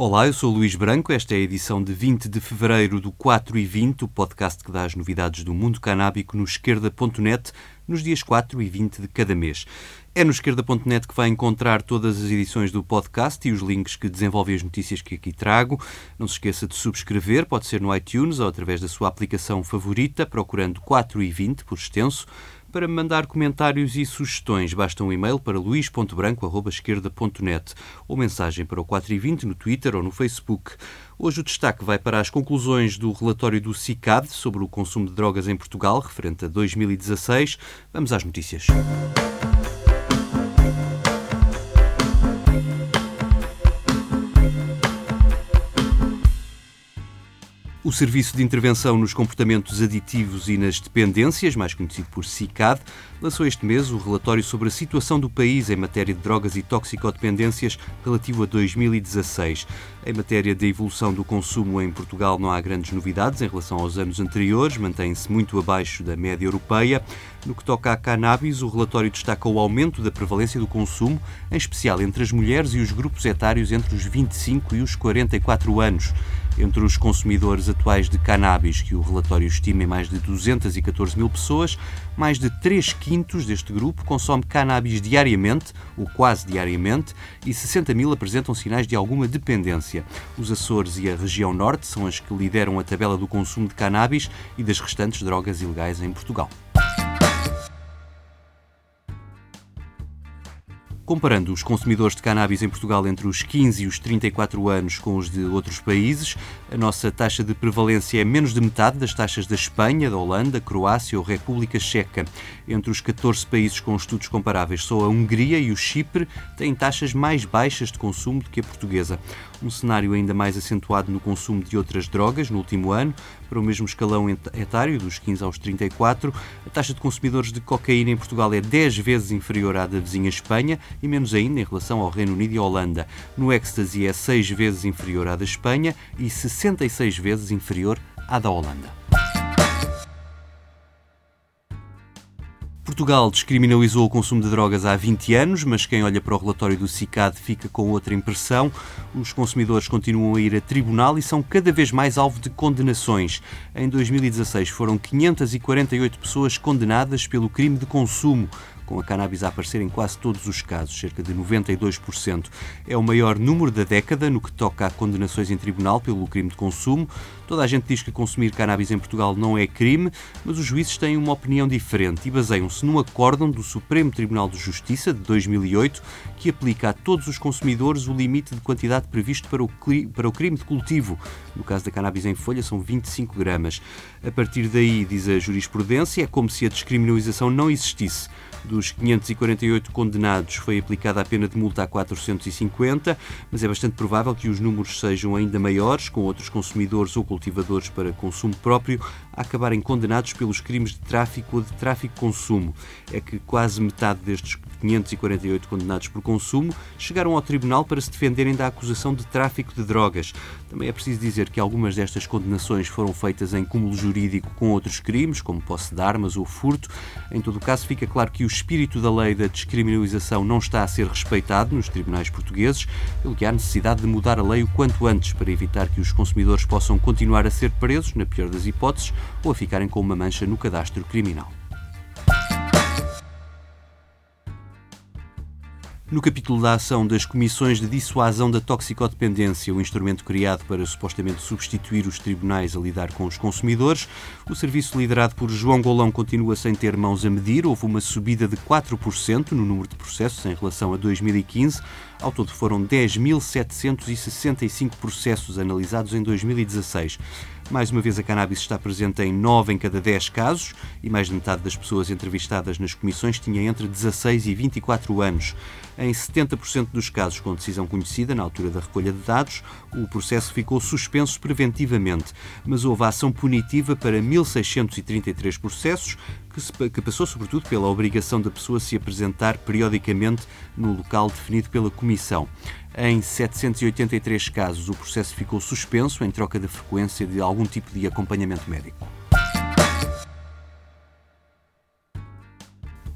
Olá, eu sou Luís Branco. Esta é a edição de 20 de fevereiro do 4 e 20, o podcast que dá as novidades do mundo canábico no esquerda.net, nos dias 4 e 20 de cada mês. É no esquerda.net que vai encontrar todas as edições do podcast e os links que desenvolvem as notícias que aqui trago. Não se esqueça de subscrever, pode ser no iTunes ou através da sua aplicação favorita, procurando 4 e 20 por extenso. Para me mandar comentários e sugestões, basta um e-mail para luís.branco.esquerda.net ou mensagem para o 420 no Twitter ou no Facebook. Hoje o destaque vai para as conclusões do relatório do CICAD sobre o consumo de drogas em Portugal, referente a 2016. Vamos às notícias. O Serviço de Intervenção nos Comportamentos Aditivos e nas Dependências, mais conhecido por CICAD, lançou este mês o relatório sobre a situação do país em matéria de drogas e toxicodependências relativo a 2016. Em matéria de evolução do consumo em Portugal não há grandes novidades em relação aos anos anteriores, mantém-se muito abaixo da média europeia. No que toca à cannabis, o relatório destaca o aumento da prevalência do consumo, em especial entre as mulheres e os grupos etários entre os 25 e os 44 anos. Entre os consumidores atuais de cannabis, que o relatório estima em mais de 214 mil pessoas, mais de 3 quintos deste grupo consome cannabis diariamente, ou quase diariamente, e 60 mil apresentam sinais de alguma dependência. Os Açores e a região norte são as que lideram a tabela do consumo de cannabis e das restantes drogas ilegais em Portugal. Comparando os consumidores de cannabis em Portugal entre os 15 e os 34 anos com os de outros países, a nossa taxa de prevalência é menos de metade das taxas da Espanha, da Holanda, Croácia ou República Checa. Entre os 14 países com estudos comparáveis, só a Hungria e o Chipre têm taxas mais baixas de consumo do que a portuguesa. Um cenário ainda mais acentuado no consumo de outras drogas no último ano, para o mesmo escalão etário, dos 15 aos 34, a taxa de consumidores de cocaína em Portugal é 10 vezes inferior à da vizinha Espanha e menos ainda em relação ao Reino Unido e Holanda. No ecstasy é 6 vezes inferior à da Espanha e 66 vezes inferior à da Holanda. Portugal descriminalizou o consumo de drogas há 20 anos, mas quem olha para o relatório do CICAD fica com outra impressão. Os consumidores continuam a ir a tribunal e são cada vez mais alvo de condenações. Em 2016 foram 548 pessoas condenadas pelo crime de consumo, com a cannabis a aparecer em quase todos os casos, cerca de 92%. É o maior número da década no que toca a condenações em tribunal pelo crime de consumo. Toda a gente diz que consumir cannabis em Portugal não é crime, mas os juízes têm uma opinião diferente e baseiam-se num acórdão do Supremo Tribunal de Justiça de 2008 que aplica a todos os consumidores o limite de quantidade previsto para o, para o crime de cultivo. No caso da cannabis em folha, são 25 gramas. A partir daí, diz a jurisprudência, é como se a descriminalização não existisse. Dos 548 condenados foi aplicada a pena de multa a 450, mas é bastante provável que os números sejam ainda maiores, com outros consumidores ou cultivadores para consumo próprio a acabarem condenados pelos crimes de tráfico ou de tráfico-consumo. É que quase metade destes 548 condenados por consumo chegaram ao tribunal para se defenderem da acusação de tráfico de drogas. Também é preciso dizer que algumas destas condenações foram feitas em cúmulo jurídico com outros crimes, como posse de armas ou furto. Em todo o caso, fica claro que o espírito da lei da descriminalização não está a ser respeitado nos tribunais portugueses, pelo que há necessidade de mudar a lei o quanto antes para evitar que os consumidores possam continuar a ser presos, na pior das hipóteses, ou a ficarem com uma mancha no cadastro criminal. No capítulo da ação das Comissões de Dissuasão da Toxicodependência, o instrumento criado para supostamente substituir os tribunais a lidar com os consumidores, o serviço liderado por João Golão continua sem ter mãos a medir. Houve uma subida de 4% no número de processos em relação a 2015. Ao todo foram 10.765 processos analisados em 2016. Mais uma vez, a cannabis está presente em 9 em cada 10 casos e mais de metade das pessoas entrevistadas nas comissões tinha entre 16 e 24 anos. Em 70% dos casos com decisão conhecida na altura da recolha de dados, o processo ficou suspenso preventivamente, mas houve ação punitiva para 1.633 processos, que, passou sobretudo pela obrigação da pessoa se apresentar periodicamente no local definido pela Comissão. Em 783 casos, o processo ficou suspenso em troca da frequência de algum tipo de acompanhamento médico.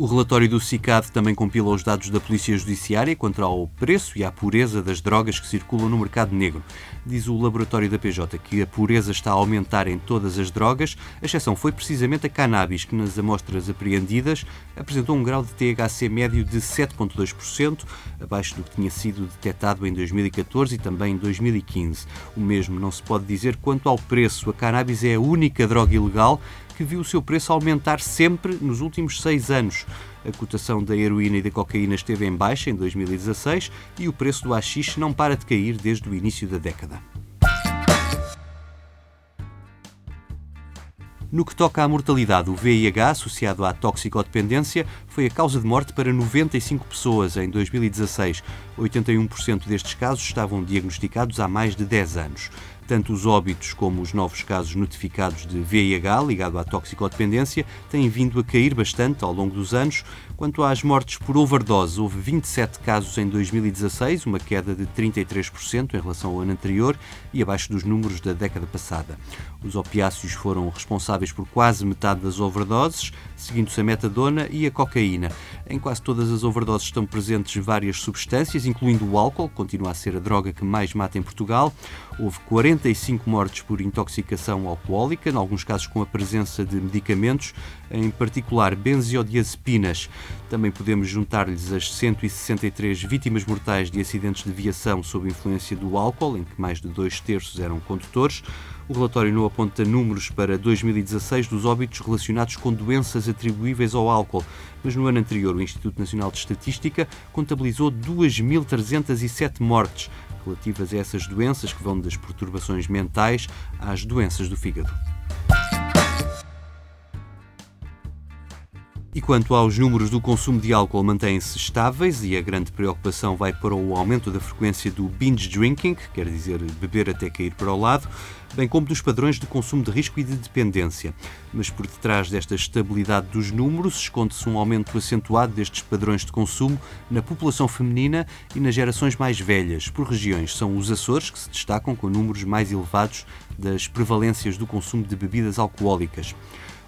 O relatório do CICAD também compila os dados da Polícia Judiciária quanto ao preço e à pureza das drogas que circulam no mercado negro. Diz o laboratório da PJ que a pureza está a aumentar em todas as drogas, a exceção foi precisamente a cannabis, que nas amostras apreendidas apresentou um grau de THC médio de 7,2%, abaixo do que tinha sido detectado em 2014 e também em 2015. O mesmo não se pode dizer quanto ao preço. A cannabis é a única droga ilegal que viu o seu preço aumentar sempre nos últimos seis anos. A cotação da heroína e da cocaína esteve em baixa em 2016 e o preço do haxixe não para de cair desde o início da década. No que toca à mortalidade, o VIH, associado à toxicodependência, foi a causa de morte para 95 pessoas em 2016. 81% destes casos estavam diagnosticados há mais de 10 anos tanto os óbitos como os novos casos notificados de VIH ligado à toxicodependência têm vindo a cair bastante ao longo dos anos. Quanto às mortes por overdose, houve 27 casos em 2016, uma queda de 33% em relação ao ano anterior e abaixo dos números da década passada. Os opiáceos foram responsáveis por quase metade das overdoses, seguindo-se a metadona e a cocaína. Em quase todas as overdoses estão presentes várias substâncias, incluindo o álcool, que continua a ser a droga que mais mata em Portugal. Houve 45 mortes por intoxicação alcoólica, em alguns casos com a presença de medicamentos, em particular benzodiazepinas. Também podemos juntar-lhes as 163 vítimas mortais de acidentes de viação sob influência do álcool, em que mais de dois terços eram condutores. O relatório não aponta números para 2016 dos óbitos relacionados com doenças atribuíveis ao álcool, mas no ano anterior o Instituto Nacional de Estatística contabilizou 2.307 mortes relativas a essas doenças que vão das perturbações mentais às doenças do fígado. E quanto aos números do consumo de álcool, mantêm-se estáveis e a grande preocupação vai para o aumento da frequência do binge drinking, quer dizer beber até cair para o lado, bem como dos padrões de consumo de risco e de dependência. Mas por detrás desta estabilidade dos números esconde-se um aumento acentuado destes padrões de consumo na população feminina e nas gerações mais velhas. Por regiões, são os Açores que se destacam com números mais elevados das prevalências do consumo de bebidas alcoólicas.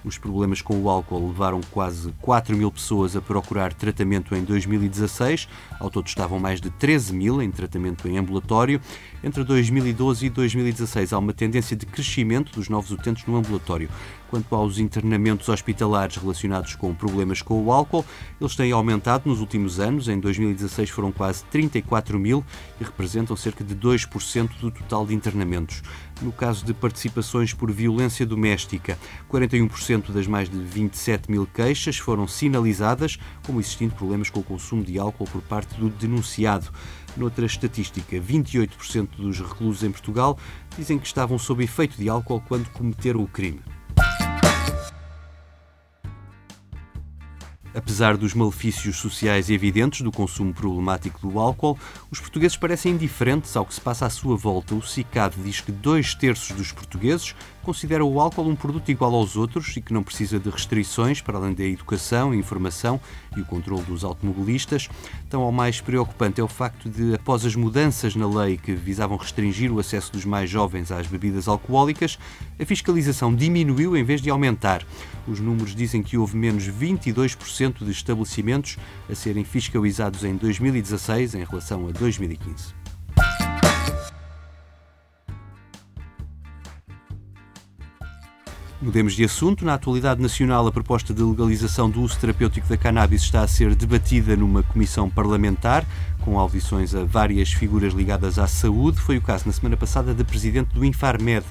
Os problemas com o álcool levaram quase 4 mil pessoas a procurar tratamento em 2016. Ao todo estavam mais de 13 mil em tratamento em ambulatório. Entre 2012 e 2016 há uma tendência de crescimento dos novos utentes no ambulatório. Quanto aos internamentos hospitalares relacionados com problemas com o álcool, eles têm aumentado nos últimos anos. Em 2016 foram quase 34 mil e representam cerca de 2% do total de internamentos. No caso de participações por violência doméstica, 41% das mais de 27 mil queixas foram sinalizadas como existindo problemas com o consumo de álcool por parte do denunciado. Noutra estatística, 28% dos reclusos em Portugal dizem que estavam sob efeito de álcool quando cometeram o crime. Apesar dos malefícios sociais evidentes do consumo problemático do álcool, os portugueses parecem indiferentes ao que se passa à sua volta. O CICAD diz que dois terços dos portugueses considera o álcool um produto igual aos outros e que não precisa de restrições para além da educação, informação e o controle dos automobilistas. Tão ao mais preocupante é o facto de, após as mudanças na lei que visavam restringir o acesso dos mais jovens às bebidas alcoólicas, a fiscalização diminuiu em vez de aumentar. Os números dizem que houve menos 22% de estabelecimentos a serem fiscalizados em 2016 em relação a 2015. Mudemos de assunto. Na atualidade nacional, a proposta de legalização do uso terapêutico da cannabis está a ser debatida numa comissão parlamentar, com audições a várias figuras ligadas à saúde. Foi o caso na semana passada da presidente do Infarmed,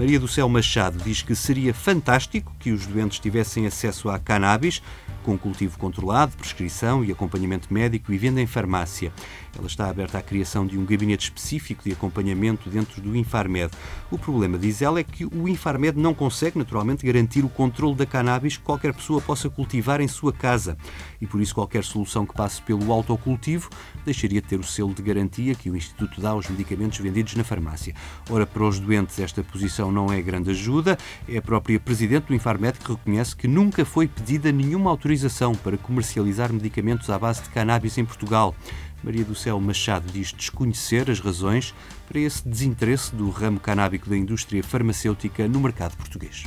Maria do Céu Machado, diz que seria fantástico que os doentes tivessem acesso à cannabis, com cultivo controlado, prescrição e acompanhamento médico e venda em farmácia. Ela está aberta à criação de um gabinete específico de acompanhamento dentro do Infarmed. O problema, diz ela, é que o Infarmed não consegue, naturalmente, garantir o controle da cannabis que qualquer pessoa possa cultivar em sua casa. E por isso, qualquer solução que passe pelo autocultivo deixaria de ter o selo de garantia que o Instituto dá aos medicamentos vendidos na farmácia. Ora, para os doentes, esta posição não é grande ajuda. É a própria Presidente do Infarmed que reconhece que nunca foi pedida nenhuma autorização para comercializar medicamentos à base de cannabis em Portugal. Maria do Céu Machado diz desconhecer as razões para esse desinteresse do ramo canábico da indústria farmacêutica no mercado português.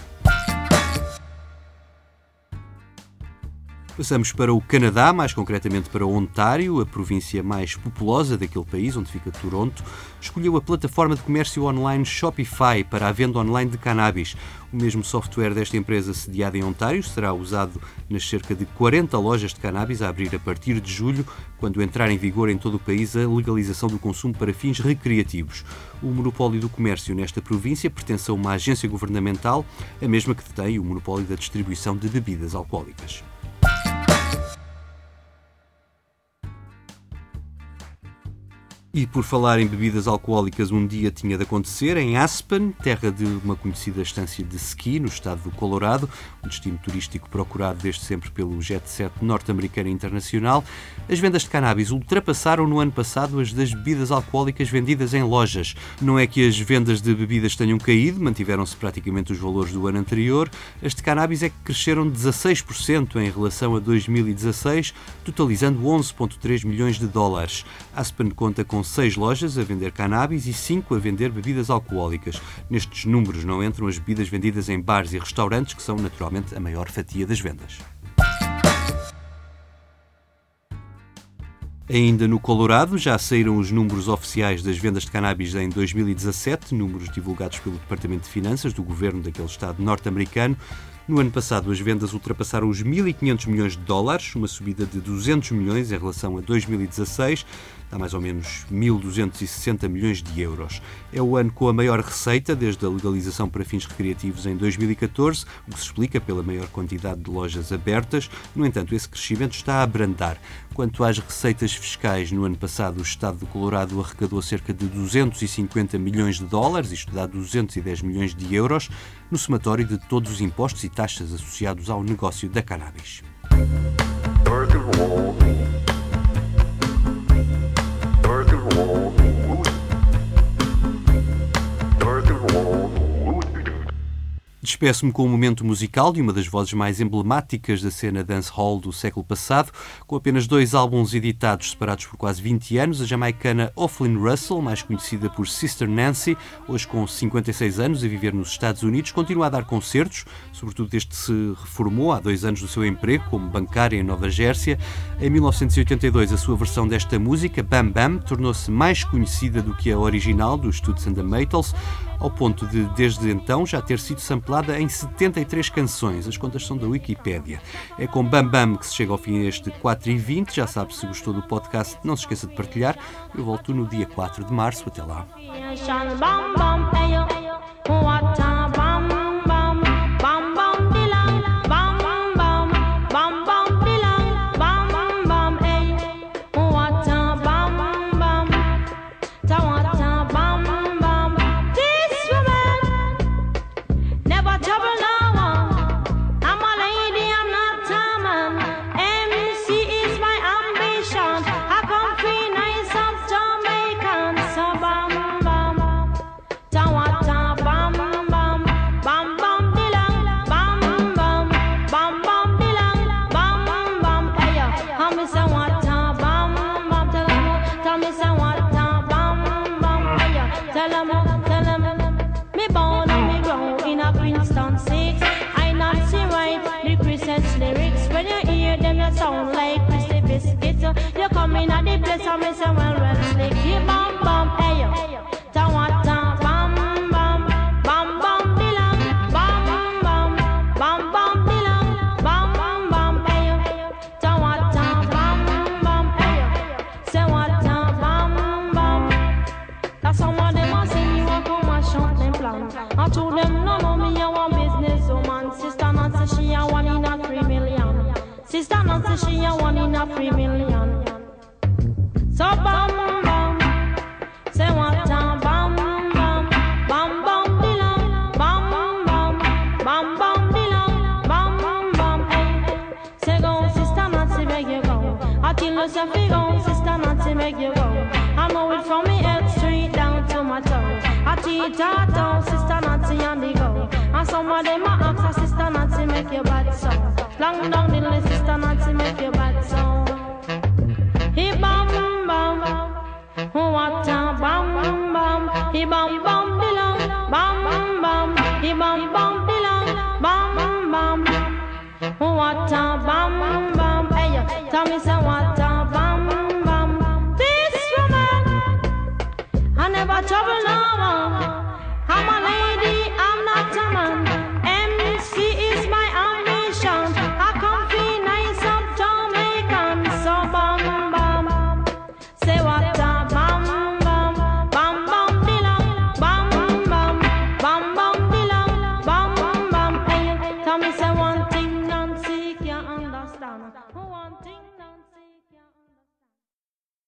Passamos para o Canadá, mais concretamente para Ontário, a província mais populosa daquele país, onde fica Toronto, escolheu a plataforma de comércio online Shopify para a venda online de cannabis. O mesmo software desta empresa sediada em Ontário será usado nas cerca de 40 lojas de cannabis a abrir a partir de julho, quando entrar em vigor em todo o país a legalização do consumo para fins recreativos. O monopólio do comércio nesta província pertence a uma agência governamental, a mesma que detém o monopólio da distribuição de bebidas alcoólicas. E por falar em bebidas alcoólicas, um dia tinha de acontecer em Aspen, terra de uma conhecida estância de ski no estado do Colorado, um destino turístico procurado desde sempre pelo jet set norte-americano e internacional. As vendas de cannabis ultrapassaram no ano passado as das bebidas alcoólicas vendidas em lojas. Não é que as vendas de bebidas tenham caído, mantiveram-se praticamente os valores do ano anterior. As de cannabis é que cresceram 16% em relação a 2016, totalizando 11,3 milhões de dólares. Aspen conta com seis lojas a vender cannabis e cinco a vender bebidas alcoólicas. Nestes números não entram as bebidas vendidas em bares e restaurantes, que são naturalmente a maior fatia das vendas. Ainda no Colorado, já saíram os números oficiais das vendas de cannabis em 2017, números divulgados pelo Departamento de Finanças do governo daquele estado norte-americano. No ano passado, as vendas ultrapassaram os 1.500 milhões de dólares, uma subida de 200 milhões em relação a 2016 dá mais ou menos 1.260 milhões de euros. É o ano com a maior receita desde a legalização para fins recreativos em 2014, o que se explica pela maior quantidade de lojas abertas. No entanto, esse crescimento está a abrandar. Quanto às receitas fiscais, no ano passado o Estado do Colorado arrecadou cerca de 250 milhões de dólares, isto dá 210 milhões de euros, no somatório de todos os impostos e taxas associados ao negócio da cannabis. Despeço-me com um momento musical de uma das vozes mais emblemáticas da cena dancehall do século passado, com apenas dois álbuns editados separados por quase 20 anos, a jamaicana Offlin Russell, mais conhecida por Sister Nancy, hoje com 56 anos a viver nos Estados Unidos, continua a dar concertos, sobretudo desde que se reformou há dois anos do seu emprego como bancária em Nova Jersey. Em 1982, a sua versão desta música, Bam Bam, tornou-se mais conhecida do que a original dos Toots and the Maytals, ao ponto de, desde então, já ter sido samplada em 73 canções. As contas são da Wikipédia. É com Bam Bam que se chega ao fim este 4 e 20. Já sabe, se gostou do podcast, não se esqueça de partilhar. Eu volto no dia 4 de março. Até lá. Tell 'em, tell 'em, me born and me grown in a Princeton six. I not see right the Christmas lyrics. When you hear them, you sound like Christy Biscuit. You come in at the place and me say, well, well, slick. You to them no know me a one business oh woman. Sister not say she a one in a three million. Sister not say she a one in a three million. So bam bam, say what time bam bam, bam bam dilam, bam bam, bam bam dilam, bam bam bam. Hey, say go sister not say make you go. I kill yourself, go sister not say make you go. I know it from me head straight down to my toes. I teach her down, sister not. Nancy, on the go. And some of them a ask, Sister Nancy, make your bad so. Long down the list, sister Nancy, make your bad sound. He bam bam, what a bam bam. He bam bam belong, bam bam. He bam bam belong, bam bam. What a